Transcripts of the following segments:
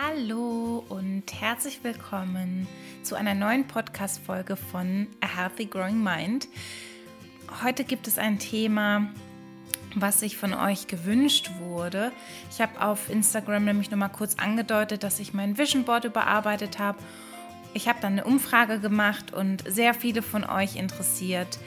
Hallo und herzlich willkommen zu einer neuen Podcast-Folge von A Healthy Growing Mind. Heute gibt es ein Thema, was sich von euch gewünscht wurde. Ich habe auf Instagram nämlich noch mal kurz angedeutet, dass ich mein Vision Board überarbeitet habe. Ich habe dann eine Umfrage gemacht und sehr viele von euch interessiert,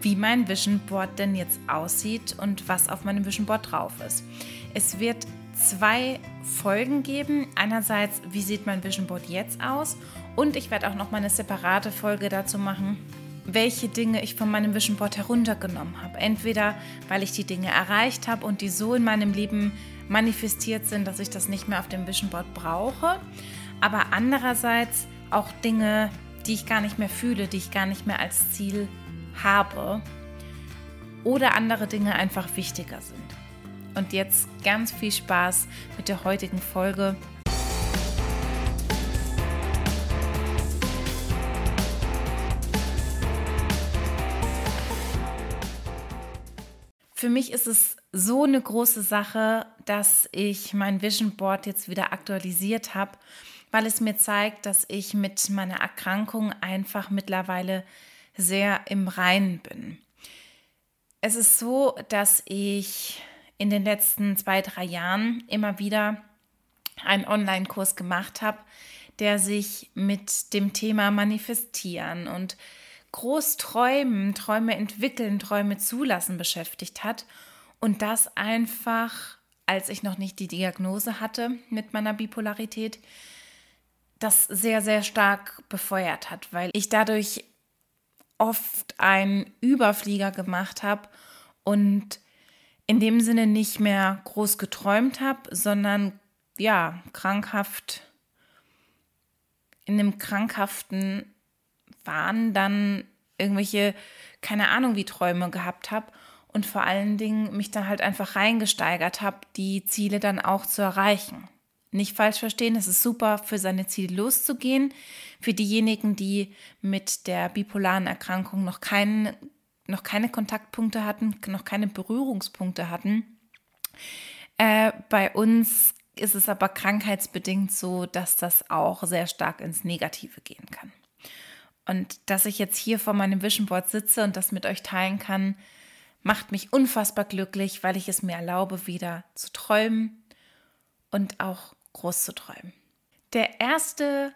wie mein Vision Board denn jetzt aussieht und was auf meinem Vision Board drauf ist. Es wird zwei Folgen geben. Einerseits, wie sieht mein Vision Board jetzt aus? Und ich werde auch noch mal eine separate Folge dazu machen, welche Dinge ich von meinem Vision Board heruntergenommen habe. Entweder, weil ich die Dinge erreicht habe und die so in meinem Leben manifestiert sind, dass ich das nicht mehr auf dem Vision Board brauche. Aber andererseits auch Dinge, die ich gar nicht mehr fühle, die ich gar nicht mehr als Ziel habe. Oder andere Dinge einfach wichtiger sind. Und jetzt ganz viel Spaß mit der heutigen Folge. Für mich ist es so eine große Sache, dass ich mein Vision Board jetzt wieder aktualisiert habe, weil es mir zeigt, dass ich mit meiner Erkrankung einfach mittlerweile sehr im Reinen bin. Es ist so, dass ich in den letzten zwei, drei Jahren immer wieder einen Online-Kurs gemacht habe, der sich mit dem Thema Manifestieren und Großträumen, Träume entwickeln, Träume zulassen beschäftigt hat. Und das einfach, als ich noch nicht die Diagnose hatte mit meiner Bipolarität, das sehr, sehr stark befeuert hat, weil ich dadurch oft einen Überflieger gemacht habe und in dem Sinne nicht mehr groß geträumt habe, sondern ja, krankhaft, in einem krankhaften Wahn dann irgendwelche, keine Ahnung, wie Träume gehabt habe und vor allen Dingen mich dann halt einfach reingesteigert habe, die Ziele dann auch zu erreichen. Nicht falsch verstehen, es ist super, für seine Ziele loszugehen. Für diejenigen, die mit der bipolaren Erkrankung noch keinen noch keine Kontaktpunkte hatten, noch keine Berührungspunkte hatten. Äh, bei uns ist es aber krankheitsbedingt so, dass das auch sehr stark ins Negative gehen kann. Und dass ich jetzt hier vor meinem Vision Board sitze und das mit euch teilen kann, macht mich unfassbar glücklich, weil ich es mir erlaube, wieder zu träumen und auch groß zu träumen. Der erste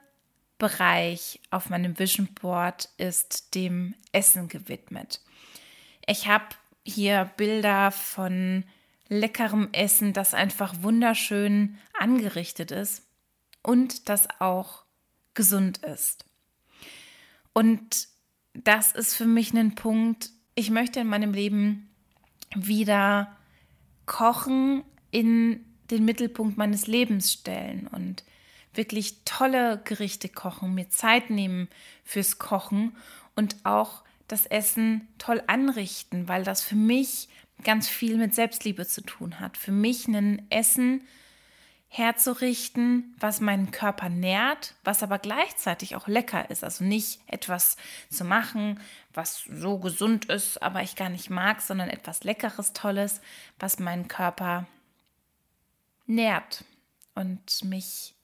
Bereich auf meinem Vision Board ist dem Essen gewidmet. Ich habe hier Bilder von leckerem Essen, das einfach wunderschön angerichtet ist und das auch gesund ist. Und das ist für mich ein Punkt, ich möchte in meinem Leben wieder Kochen in den Mittelpunkt meines Lebens stellen und wirklich tolle Gerichte kochen, mir Zeit nehmen fürs Kochen und auch das Essen toll anrichten, weil das für mich ganz viel mit Selbstliebe zu tun hat. Für mich ein Essen herzurichten, was meinen Körper nährt, was aber gleichzeitig auch lecker ist. Also nicht etwas zu machen, was so gesund ist, aber ich gar nicht mag, sondern etwas Leckeres, Tolles, was meinen Körper nährt und mich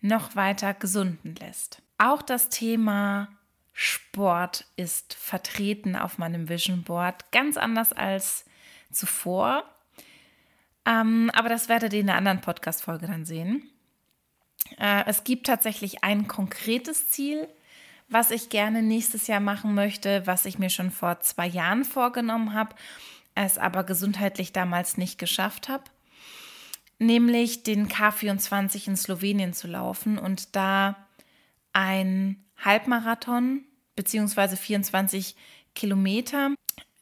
noch weiter gesunden lässt. Auch das Thema Sport ist vertreten auf meinem Vision Board, ganz anders als zuvor. Ähm, aber das werdet ihr in einer anderen Podcast-Folge dann sehen. Äh, es gibt tatsächlich ein konkretes Ziel, was ich gerne nächstes Jahr machen möchte, was ich mir schon vor zwei Jahren vorgenommen habe, es aber gesundheitlich damals nicht geschafft habe, nämlich den K24 in Slowenien zu laufen und da ein Halbmarathon beziehungsweise 24 Kilometer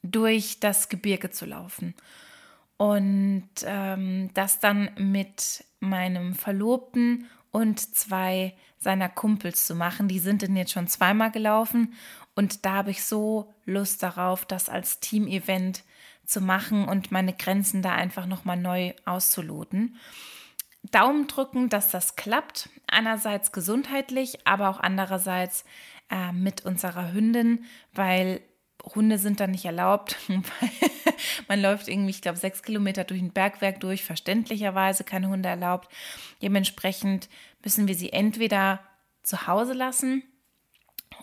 durch das Gebirge zu laufen. Und ähm, das dann mit meinem Verlobten und zwei seiner Kumpels zu machen. Die sind denn jetzt schon zweimal gelaufen und da habe ich so Lust darauf, das als Team-Event zu machen und meine Grenzen da einfach nochmal neu auszuloten. Daumen drücken, dass das klappt. Einerseits gesundheitlich, aber auch andererseits äh, mit unserer Hündin, weil Hunde sind dann nicht erlaubt. Man läuft irgendwie, ich glaube, sechs Kilometer durch ein Bergwerk durch, verständlicherweise keine Hunde erlaubt. Dementsprechend müssen wir sie entweder zu Hause lassen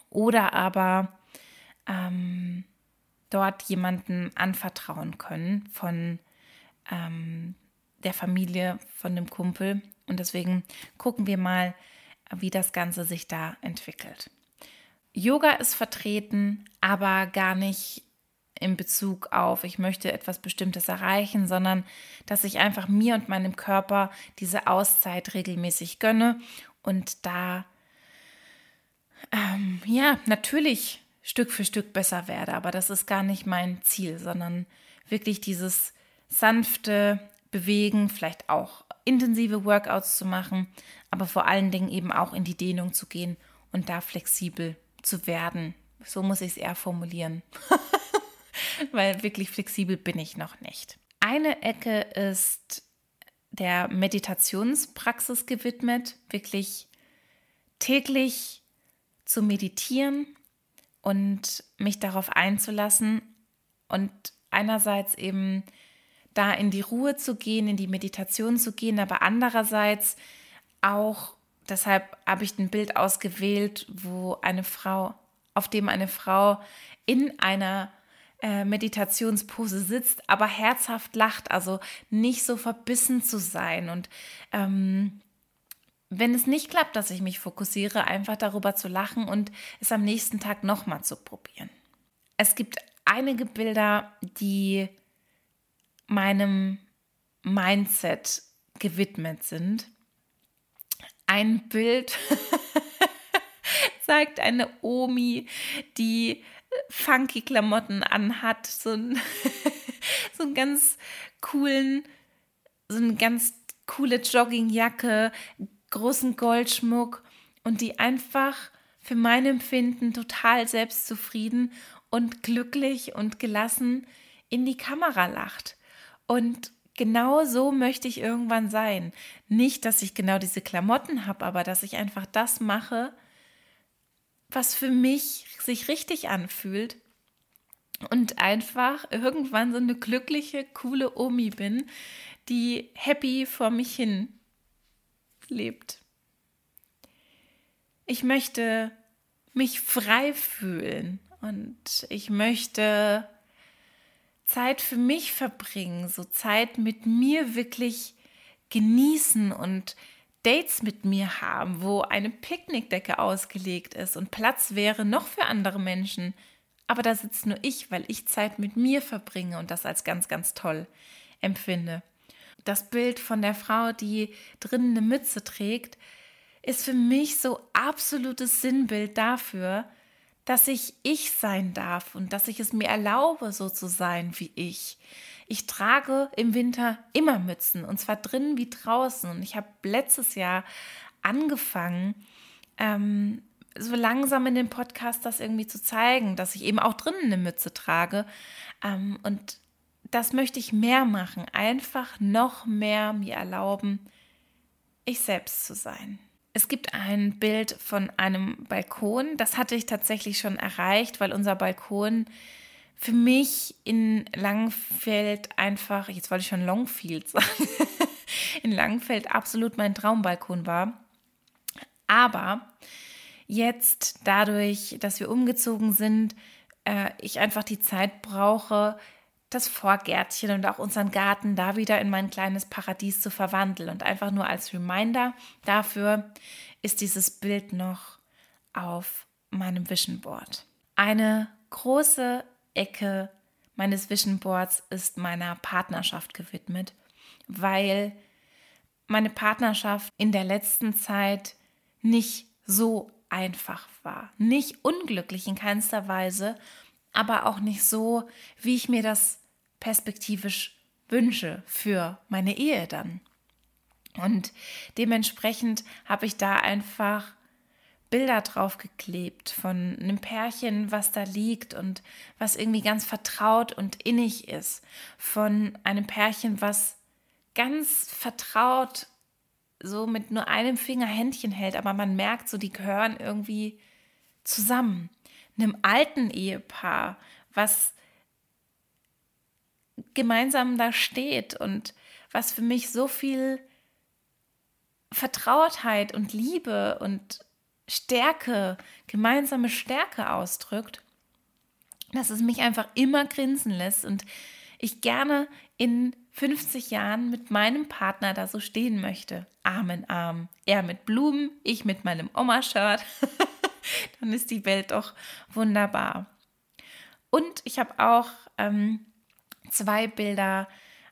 oder aber ähm, dort jemanden anvertrauen können von ähm, der Familie, von dem Kumpel. Und deswegen gucken wir mal, wie das Ganze sich da entwickelt. Yoga ist vertreten, aber gar nicht in Bezug auf, ich möchte etwas Bestimmtes erreichen, sondern dass ich einfach mir und meinem Körper diese Auszeit regelmäßig gönne und da ähm, ja natürlich Stück für Stück besser werde. Aber das ist gar nicht mein Ziel, sondern wirklich dieses sanfte Bewegen, vielleicht auch intensive Workouts zu machen, aber vor allen Dingen eben auch in die Dehnung zu gehen und da flexibel zu werden. So muss ich es eher formulieren. Weil wirklich flexibel bin ich noch nicht. Eine Ecke ist der Meditationspraxis gewidmet, wirklich täglich zu meditieren und mich darauf einzulassen und einerseits eben da in die Ruhe zu gehen, in die Meditation zu gehen, aber andererseits auch deshalb habe ich ein Bild ausgewählt, wo eine Frau, auf dem eine Frau in einer äh, Meditationspose sitzt, aber herzhaft lacht, also nicht so verbissen zu sein. Und ähm, wenn es nicht klappt, dass ich mich fokussiere, einfach darüber zu lachen und es am nächsten Tag nochmal zu probieren. Es gibt einige Bilder, die meinem Mindset gewidmet sind ein Bild zeigt eine Omi, die funky Klamotten anhat, so, ein, so einen ganz coolen, so eine ganz coole Joggingjacke, großen Goldschmuck und die einfach für mein Empfinden total selbstzufrieden und glücklich und gelassen in die Kamera lacht. Und genau so möchte ich irgendwann sein. Nicht, dass ich genau diese Klamotten habe, aber dass ich einfach das mache, was für mich sich richtig anfühlt und einfach irgendwann so eine glückliche, coole Omi bin, die happy vor mich hin lebt. Ich möchte mich frei fühlen und ich möchte Zeit für mich verbringen, so Zeit mit mir wirklich genießen und Dates mit mir haben, wo eine Picknickdecke ausgelegt ist und Platz wäre noch für andere Menschen. Aber da sitzt nur ich, weil ich Zeit mit mir verbringe und das als ganz, ganz toll empfinde. Das Bild von der Frau, die drinnen eine Mütze trägt, ist für mich so absolutes Sinnbild dafür, dass ich ich sein darf und dass ich es mir erlaube, so zu sein wie ich. Ich trage im Winter immer Mützen und zwar drinnen wie draußen. Und ich habe letztes Jahr angefangen, ähm, so langsam in dem Podcast das irgendwie zu zeigen, dass ich eben auch drinnen eine Mütze trage. Ähm, und das möchte ich mehr machen. Einfach noch mehr mir erlauben, ich selbst zu sein. Es gibt ein Bild von einem Balkon. Das hatte ich tatsächlich schon erreicht, weil unser Balkon für mich in Langfeld einfach, jetzt wollte ich schon Longfield sagen, in Langfeld absolut mein Traumbalkon war. Aber jetzt dadurch, dass wir umgezogen sind, äh, ich einfach die Zeit brauche, das Vorgärtchen und auch unseren Garten da wieder in mein kleines Paradies zu verwandeln. Und einfach nur als Reminder dafür ist dieses Bild noch auf meinem Vision Board. Eine große Ecke meines Vision Boards ist meiner Partnerschaft gewidmet, weil meine Partnerschaft in der letzten Zeit nicht so einfach war. Nicht unglücklich in keinster Weise, aber auch nicht so, wie ich mir das perspektivisch wünsche für meine Ehe dann. Und dementsprechend habe ich da einfach Bilder drauf geklebt von einem Pärchen, was da liegt und was irgendwie ganz vertraut und innig ist. Von einem Pärchen, was ganz vertraut so mit nur einem Finger Händchen hält, aber man merkt so, die gehören irgendwie zusammen. Einem alten Ehepaar, was gemeinsam da steht und was für mich so viel Vertrautheit und Liebe und Stärke, gemeinsame Stärke ausdrückt, dass es mich einfach immer grinsen lässt und ich gerne in 50 Jahren mit meinem Partner da so stehen möchte. Arm in Arm. Er mit Blumen, ich mit meinem Oma-Shirt. Dann ist die Welt doch wunderbar. Und ich habe auch ähm, zwei Bilder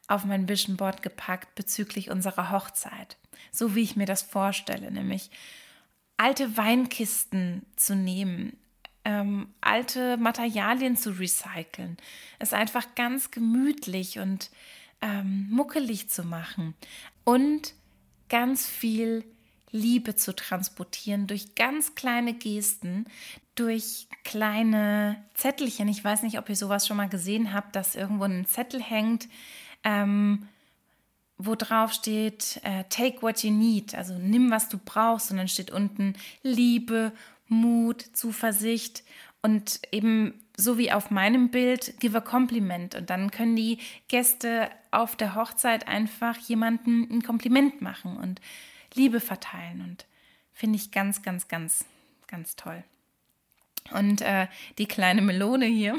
auf mein Vision Board gepackt bezüglich unserer Hochzeit. So wie ich mir das vorstelle, nämlich alte Weinkisten zu nehmen, ähm, alte Materialien zu recyceln, es einfach ganz gemütlich und ähm, muckelig zu machen und ganz viel Liebe zu transportieren durch ganz kleine Gesten, durch kleine Zettelchen. Ich weiß nicht, ob ihr sowas schon mal gesehen habt, dass irgendwo ein Zettel hängt, ähm, wo drauf steht, äh, take what you need, also nimm, was du brauchst. Und dann steht unten Liebe, Mut, Zuversicht und eben so wie auf meinem Bild, give a compliment. Und dann können die Gäste auf der Hochzeit einfach jemandem ein Kompliment machen und Liebe verteilen. Und finde ich ganz, ganz, ganz, ganz toll. Und äh, die kleine Melone hier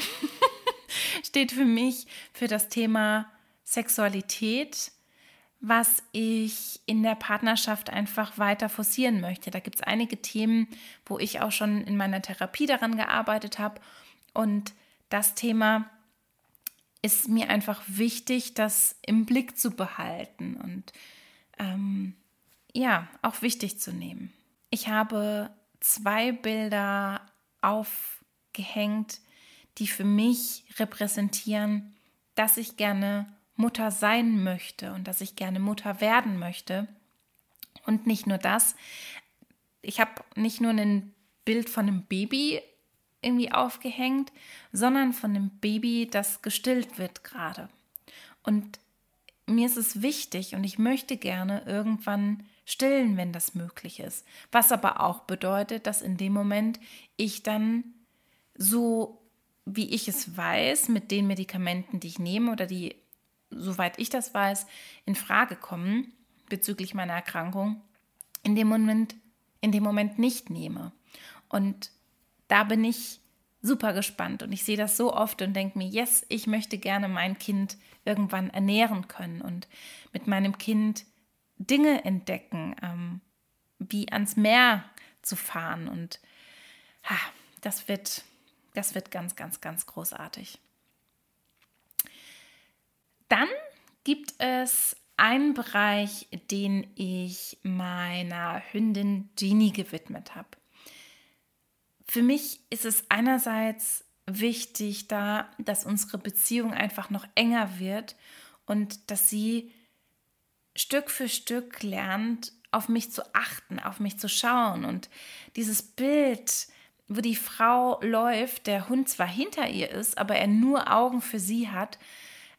steht für mich für das Thema Sexualität, was ich in der Partnerschaft einfach weiter forcieren möchte. Da gibt es einige Themen, wo ich auch schon in meiner Therapie daran gearbeitet habe. Und das Thema ist mir einfach wichtig, das im Blick zu behalten und ähm, ja, auch wichtig zu nehmen. Ich habe zwei Bilder aufgehängt, die für mich repräsentieren, dass ich gerne Mutter sein möchte und dass ich gerne Mutter werden möchte. Und nicht nur das, ich habe nicht nur ein Bild von einem Baby irgendwie aufgehängt, sondern von einem Baby, das gestillt wird gerade. Und mir ist es wichtig und ich möchte gerne irgendwann stillen, wenn das möglich ist. Was aber auch bedeutet, dass in dem Moment ich dann so, wie ich es weiß, mit den Medikamenten, die ich nehme oder die, soweit ich das weiß, in Frage kommen bezüglich meiner Erkrankung, in dem Moment, in dem Moment nicht nehme. Und da bin ich super gespannt und ich sehe das so oft und denke mir, yes, ich möchte gerne mein Kind irgendwann ernähren können und mit meinem Kind Dinge entdecken, ähm, wie ans Meer zu fahren. Und ha, das wird, das wird ganz, ganz, ganz großartig. Dann gibt es einen Bereich, den ich meiner Hündin Jeannie gewidmet habe. Für mich ist es einerseits wichtig da, dass unsere Beziehung einfach noch enger wird und dass sie Stück für Stück lernt, auf mich zu achten, auf mich zu schauen. Und dieses Bild, wo die Frau läuft, der Hund zwar hinter ihr ist, aber er nur Augen für sie hat,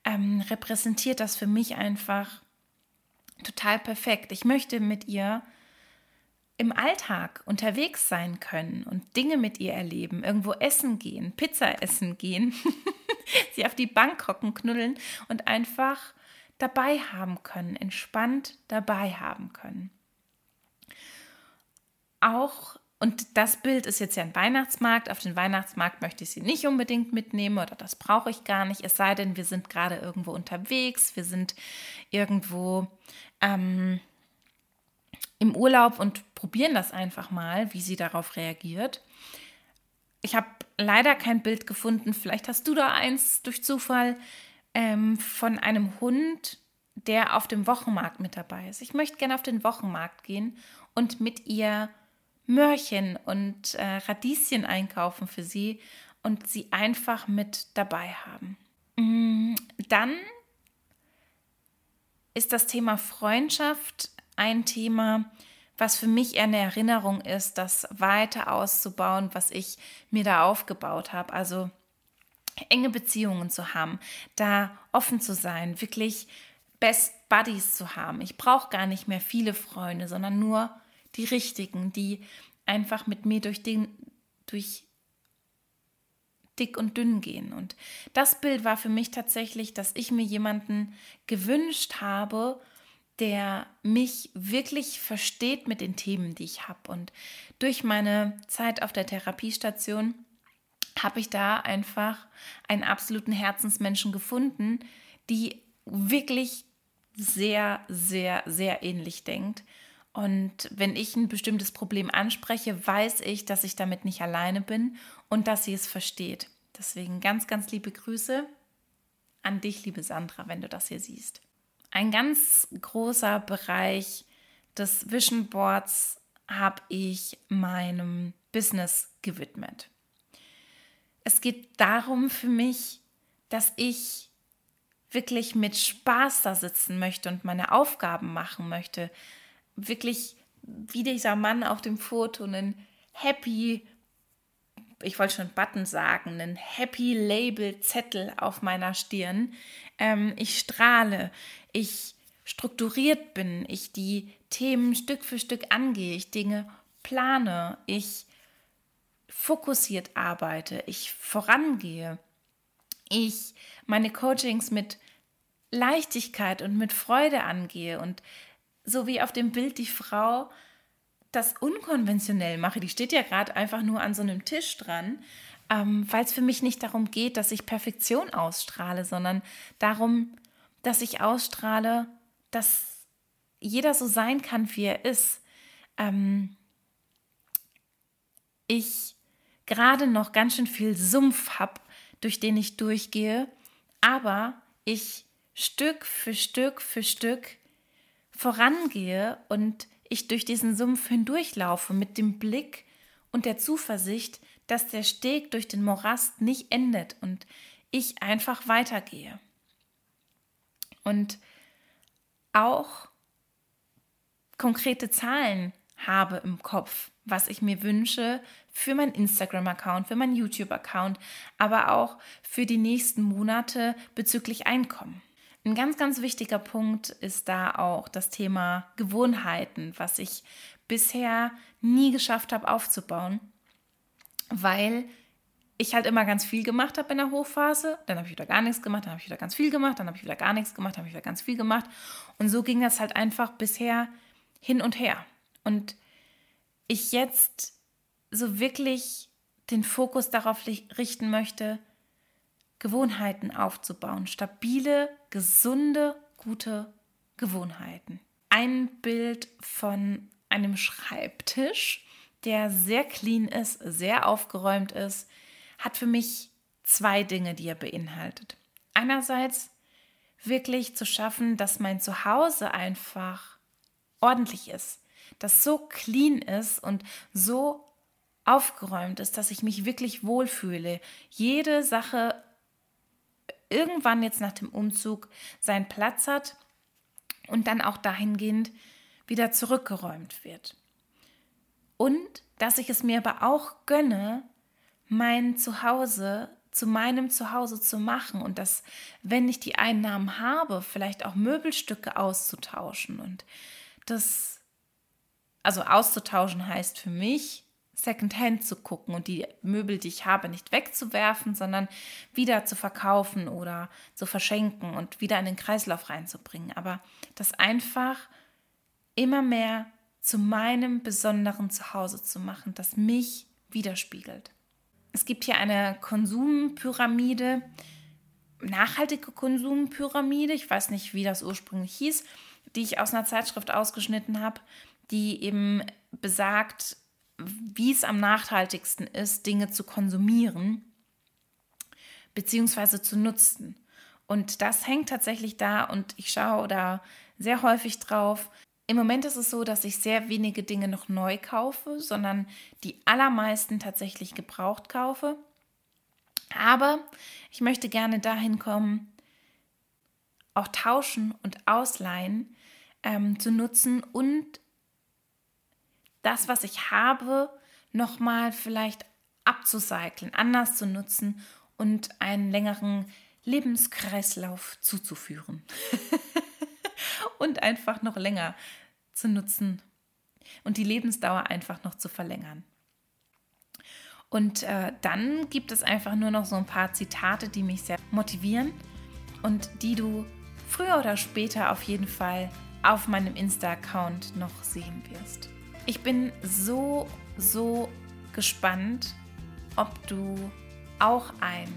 ähm, repräsentiert das für mich einfach total perfekt. Ich möchte mit ihr im Alltag unterwegs sein können und Dinge mit ihr erleben, irgendwo essen gehen, Pizza essen gehen, sie auf die Bank hocken, knuddeln und einfach dabei haben können, entspannt dabei haben können. Auch, und das Bild ist jetzt ja ein Weihnachtsmarkt, auf den Weihnachtsmarkt möchte ich sie nicht unbedingt mitnehmen oder das brauche ich gar nicht, es sei denn, wir sind gerade irgendwo unterwegs, wir sind irgendwo ähm, im Urlaub und probieren das einfach mal, wie sie darauf reagiert. Ich habe leider kein Bild gefunden, vielleicht hast du da eins durch Zufall ähm, von einem Hund, der auf dem Wochenmarkt mit dabei ist. Ich möchte gerne auf den Wochenmarkt gehen und mit ihr Möhrchen und äh, Radieschen einkaufen für sie und sie einfach mit dabei haben. Mm, dann ist das Thema Freundschaft ein Thema, was für mich eher eine Erinnerung ist, das weiter auszubauen, was ich mir da aufgebaut habe. Also enge Beziehungen zu haben, da offen zu sein, wirklich Best Buddies zu haben. Ich brauche gar nicht mehr viele Freunde, sondern nur die richtigen, die einfach mit mir durch, den, durch dick und dünn gehen. Und das Bild war für mich tatsächlich, dass ich mir jemanden gewünscht habe, der mich wirklich versteht mit den Themen, die ich habe. Und durch meine Zeit auf der Therapiestation habe ich da einfach einen absoluten Herzensmenschen gefunden, die wirklich sehr, sehr, sehr ähnlich denkt. Und wenn ich ein bestimmtes Problem anspreche, weiß ich, dass ich damit nicht alleine bin und dass sie es versteht. Deswegen ganz, ganz liebe Grüße an dich, liebe Sandra, wenn du das hier siehst. Ein ganz großer Bereich des Vision Boards habe ich meinem Business gewidmet. Es geht darum für mich, dass ich wirklich mit Spaß da sitzen möchte und meine Aufgaben machen möchte, wirklich wie dieser Mann auf dem Foto einen Happy, ich wollte schon Button sagen, einen Happy Label Zettel auf meiner Stirn. Ähm, ich strahle, ich strukturiert bin, ich die Themen Stück für Stück angehe, ich Dinge plane, ich fokussiert arbeite, ich vorangehe, ich meine Coachings mit Leichtigkeit und mit Freude angehe und so wie auf dem Bild die Frau das unkonventionell mache. Die steht ja gerade einfach nur an so einem Tisch dran, ähm, weil es für mich nicht darum geht, dass ich Perfektion ausstrahle, sondern darum, dass ich ausstrahle, dass jeder so sein kann, wie er ist. Ähm, ich gerade noch ganz schön viel Sumpf habe, durch den ich durchgehe, aber ich Stück für Stück für Stück vorangehe und ich durch diesen Sumpf hindurchlaufe mit dem Blick und der Zuversicht, dass der Steg durch den Morast nicht endet und ich einfach weitergehe. Und auch konkrete Zahlen habe im Kopf, was ich mir wünsche für meinen Instagram-Account, für meinen YouTube-Account, aber auch für die nächsten Monate bezüglich Einkommen. Ein ganz, ganz wichtiger Punkt ist da auch das Thema Gewohnheiten, was ich bisher nie geschafft habe aufzubauen, weil ich halt immer ganz viel gemacht habe in der Hochphase, dann habe ich wieder gar nichts gemacht, dann habe ich wieder ganz viel gemacht, dann habe ich wieder gar nichts gemacht, dann habe ich wieder ganz viel gemacht und so ging das halt einfach bisher hin und her. Und ich jetzt so wirklich den Fokus darauf richten möchte, Gewohnheiten aufzubauen. Stabile, gesunde, gute Gewohnheiten. Ein Bild von einem Schreibtisch, der sehr clean ist, sehr aufgeräumt ist, hat für mich zwei Dinge, die er beinhaltet. Einerseits wirklich zu schaffen, dass mein Zuhause einfach ordentlich ist, dass so clean ist und so aufgeräumt ist, dass ich mich wirklich wohlfühle. Jede Sache irgendwann jetzt nach dem Umzug seinen Platz hat und dann auch dahingehend wieder zurückgeräumt wird. Und dass ich es mir aber auch gönne, mein Zuhause zu meinem Zuhause zu machen und dass, wenn ich die Einnahmen habe, vielleicht auch Möbelstücke auszutauschen und das, also auszutauschen heißt für mich, Secondhand zu gucken und die Möbel, die ich habe, nicht wegzuwerfen, sondern wieder zu verkaufen oder zu verschenken und wieder in den Kreislauf reinzubringen. Aber das einfach immer mehr zu meinem besonderen Zuhause zu machen, das mich widerspiegelt. Es gibt hier eine Konsumpyramide, nachhaltige Konsumpyramide, ich weiß nicht, wie das ursprünglich hieß, die ich aus einer Zeitschrift ausgeschnitten habe, die eben besagt, wie es am nachhaltigsten ist, Dinge zu konsumieren bzw. zu nutzen. Und das hängt tatsächlich da und ich schaue da sehr häufig drauf. Im Moment ist es so, dass ich sehr wenige Dinge noch neu kaufe, sondern die allermeisten tatsächlich gebraucht kaufe. Aber ich möchte gerne dahin kommen, auch tauschen und ausleihen ähm, zu nutzen und das, was ich habe, nochmal vielleicht abzucyceln, anders zu nutzen und einen längeren Lebenskreislauf zuzuführen. und einfach noch länger zu nutzen und die Lebensdauer einfach noch zu verlängern. Und äh, dann gibt es einfach nur noch so ein paar Zitate, die mich sehr motivieren und die du früher oder später auf jeden Fall auf meinem Insta-Account noch sehen wirst. Ich bin so, so gespannt, ob du auch ein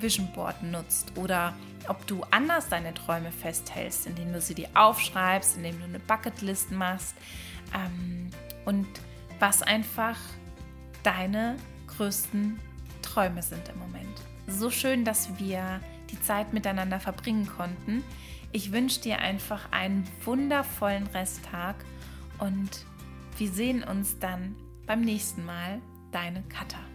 Vision Board nutzt oder ob du anders deine Träume festhältst, indem du sie dir aufschreibst, indem du eine Bucketlist machst ähm, und was einfach deine größten Träume sind im Moment. So schön, dass wir die Zeit miteinander verbringen konnten. Ich wünsche dir einfach einen wundervollen Resttag und wir sehen uns dann beim nächsten Mal. Deine Katha.